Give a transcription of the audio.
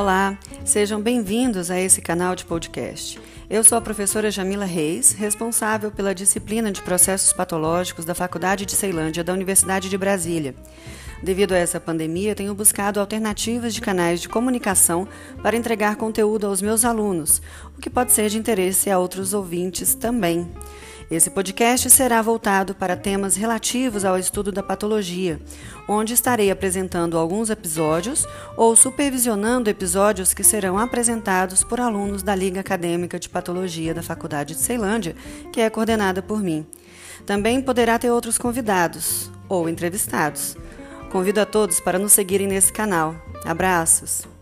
Olá, sejam bem-vindos a esse canal de podcast. Eu sou a professora Jamila Reis, responsável pela disciplina de processos patológicos da Faculdade de Ceilândia da Universidade de Brasília. Devido a essa pandemia, tenho buscado alternativas de canais de comunicação para entregar conteúdo aos meus alunos, o que pode ser de interesse a outros ouvintes também. Esse podcast será voltado para temas relativos ao estudo da patologia, onde estarei apresentando alguns episódios ou supervisionando episódios que serão apresentados por alunos da Liga Acadêmica de Patologia da Faculdade de Ceilândia, que é coordenada por mim. Também poderá ter outros convidados ou entrevistados. Convido a todos para nos seguirem nesse canal. Abraços!